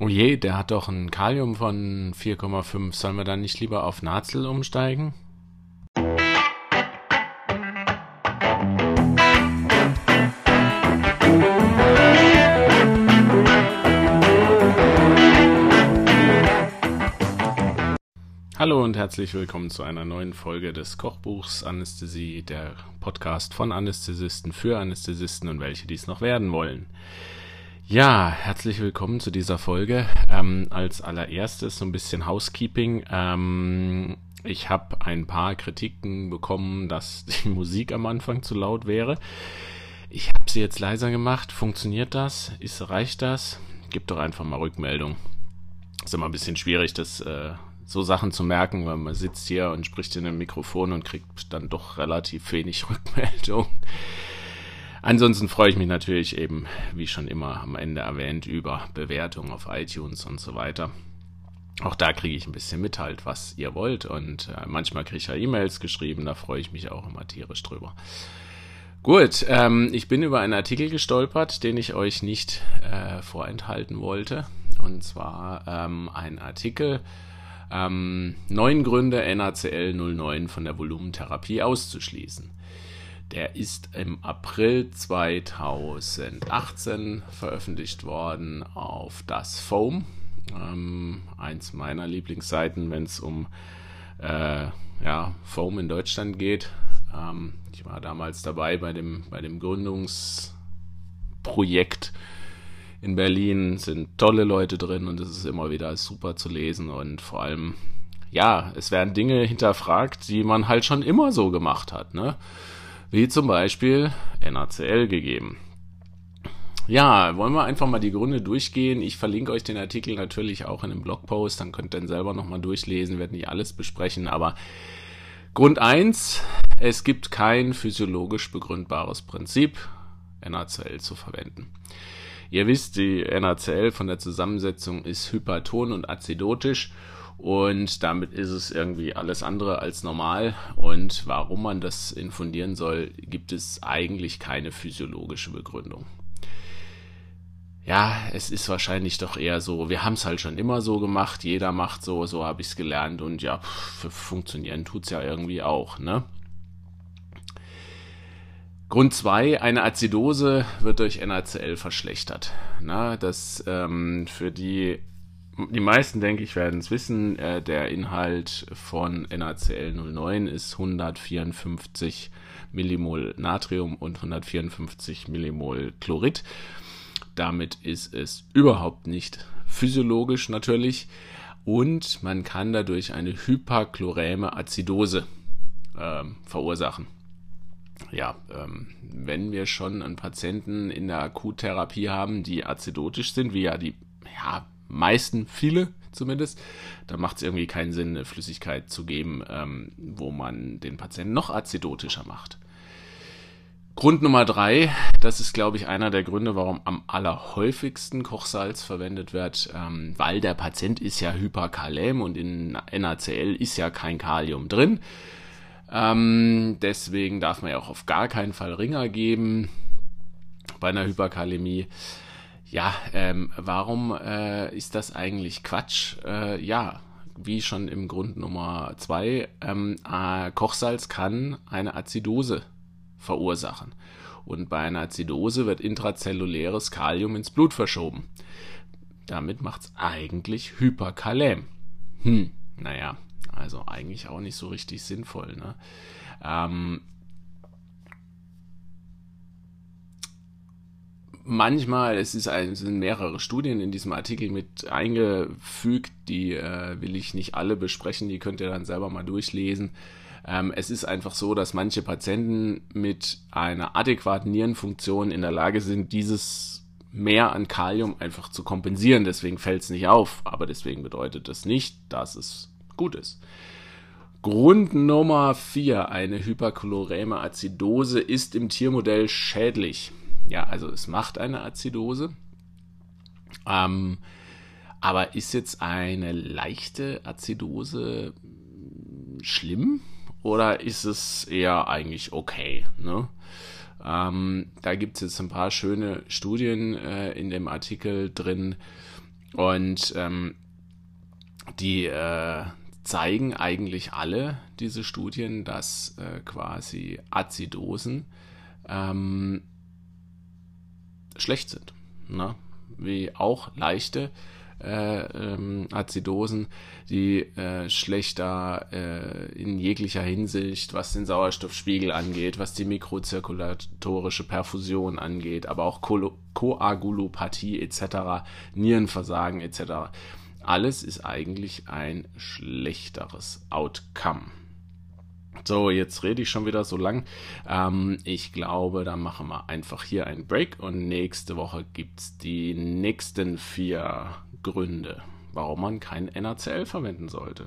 Oh je, der hat doch ein Kalium von 4,5. Sollen wir dann nicht lieber auf Nazel umsteigen? Hallo und herzlich willkommen zu einer neuen Folge des Kochbuchs Anästhesie, der Podcast von Anästhesisten für Anästhesisten und welche dies noch werden wollen. Ja, herzlich willkommen zu dieser Folge. Ähm, als allererstes so ein bisschen Housekeeping. Ähm, ich habe ein paar Kritiken bekommen, dass die Musik am Anfang zu laut wäre. Ich habe sie jetzt leiser gemacht. Funktioniert das? Ist, reicht das? Gib doch einfach mal Rückmeldung. Ist immer ein bisschen schwierig, das äh, so Sachen zu merken, weil man sitzt hier und spricht in einem Mikrofon und kriegt dann doch relativ wenig Rückmeldung. Ansonsten freue ich mich natürlich eben, wie schon immer am Ende erwähnt, über Bewertungen auf iTunes und so weiter. Auch da kriege ich ein bisschen mit halt, was ihr wollt. Und äh, manchmal kriege ich ja E-Mails geschrieben, da freue ich mich auch immer tierisch drüber. Gut, ähm, ich bin über einen Artikel gestolpert, den ich euch nicht äh, vorenthalten wollte. Und zwar ähm, ein Artikel, ähm, neun Gründe NaCl 09 von der Volumentherapie auszuschließen. Der ist im April 2018 veröffentlicht worden auf das Foam. Ähm, eins meiner Lieblingsseiten, wenn es um äh, ja, Foam in Deutschland geht. Ähm, ich war damals dabei bei dem, bei dem Gründungsprojekt in Berlin. Sind tolle Leute drin und es ist immer wieder super zu lesen und vor allem, ja, es werden Dinge hinterfragt, die man halt schon immer so gemacht hat. Ne? Wie zum Beispiel NaCl gegeben. Ja, wollen wir einfach mal die Gründe durchgehen. Ich verlinke euch den Artikel natürlich auch in einem Blogpost, dann könnt ihr dann selber nochmal durchlesen, werde nicht alles besprechen, aber Grund 1, es gibt kein physiologisch begründbares Prinzip, NaCl zu verwenden. Ihr wisst, die NaCl von der Zusammensetzung ist hyperton und azidotisch und damit ist es irgendwie alles andere als normal. Und warum man das infundieren soll, gibt es eigentlich keine physiologische Begründung. Ja, es ist wahrscheinlich doch eher so, wir haben es halt schon immer so gemacht, jeder macht so, so habe ich es gelernt und ja, funktionieren es ja irgendwie auch, ne? Grund 2, eine Azidose wird durch NaCl verschlechtert. Na, das ähm, für die die meisten, denke ich, werden es wissen. Äh, der Inhalt von NaCl 09 ist 154 Millimol Natrium und 154 Millimol Chlorid. Damit ist es überhaupt nicht physiologisch natürlich und man kann dadurch eine hyperchloräme Azidose äh, verursachen. Ja, ähm, wenn wir schon einen Patienten in der Akuttherapie haben, die azidotisch sind, wie ja die ja, meisten, viele zumindest, da macht es irgendwie keinen Sinn, eine Flüssigkeit zu geben, ähm, wo man den Patienten noch azidotischer macht. Grund Nummer drei, das ist, glaube ich, einer der Gründe, warum am allerhäufigsten Kochsalz verwendet wird, ähm, weil der Patient ist ja hyperkalem und in NaCl ist ja kein Kalium drin. Ähm, deswegen darf man ja auch auf gar keinen Fall Ringer geben bei einer Hyperkalämie. Ja, ähm, warum äh, ist das eigentlich Quatsch? Äh, ja, wie schon im Grund Nummer zwei, ähm, äh, Kochsalz kann eine Azidose verursachen. Und bei einer Azidose wird intrazelluläres Kalium ins Blut verschoben. Damit macht es eigentlich Hyperkalem. Hm, naja, also eigentlich auch nicht so richtig sinnvoll. Ne? Ähm, manchmal, es, ist ein, es sind mehrere Studien in diesem Artikel mit eingefügt, die äh, will ich nicht alle besprechen, die könnt ihr dann selber mal durchlesen. Ähm, es ist einfach so, dass manche Patienten mit einer adäquaten Nierenfunktion in der Lage sind, dieses Mehr an Kalium einfach zu kompensieren. Deswegen fällt es nicht auf, aber deswegen bedeutet das nicht, dass es gut ist. Grund Nummer 4, eine hyperchloräme Azidose ist im Tiermodell schädlich. Ja, also es macht eine Azidose. Ähm, aber ist jetzt eine leichte Azidose schlimm oder ist es eher eigentlich okay? Ne? Ähm, da gibt es jetzt ein paar schöne Studien äh, in dem Artikel drin. Und ähm, die äh, zeigen eigentlich alle diese Studien, dass äh, quasi Azidosen ähm, schlecht sind. Ne? Wie auch leichte äh, ähm, Azidosen, die äh, schlechter äh, in jeglicher Hinsicht, was den Sauerstoffspiegel angeht, was die mikrozirkulatorische Perfusion angeht, aber auch Ko Koagulopathie etc., Nierenversagen etc. Alles ist eigentlich ein schlechteres Outcome. So, jetzt rede ich schon wieder so lang. Ähm, ich glaube, da machen wir einfach hier einen Break und nächste Woche gibt es die nächsten vier Gründe, warum man kein NaCl verwenden sollte.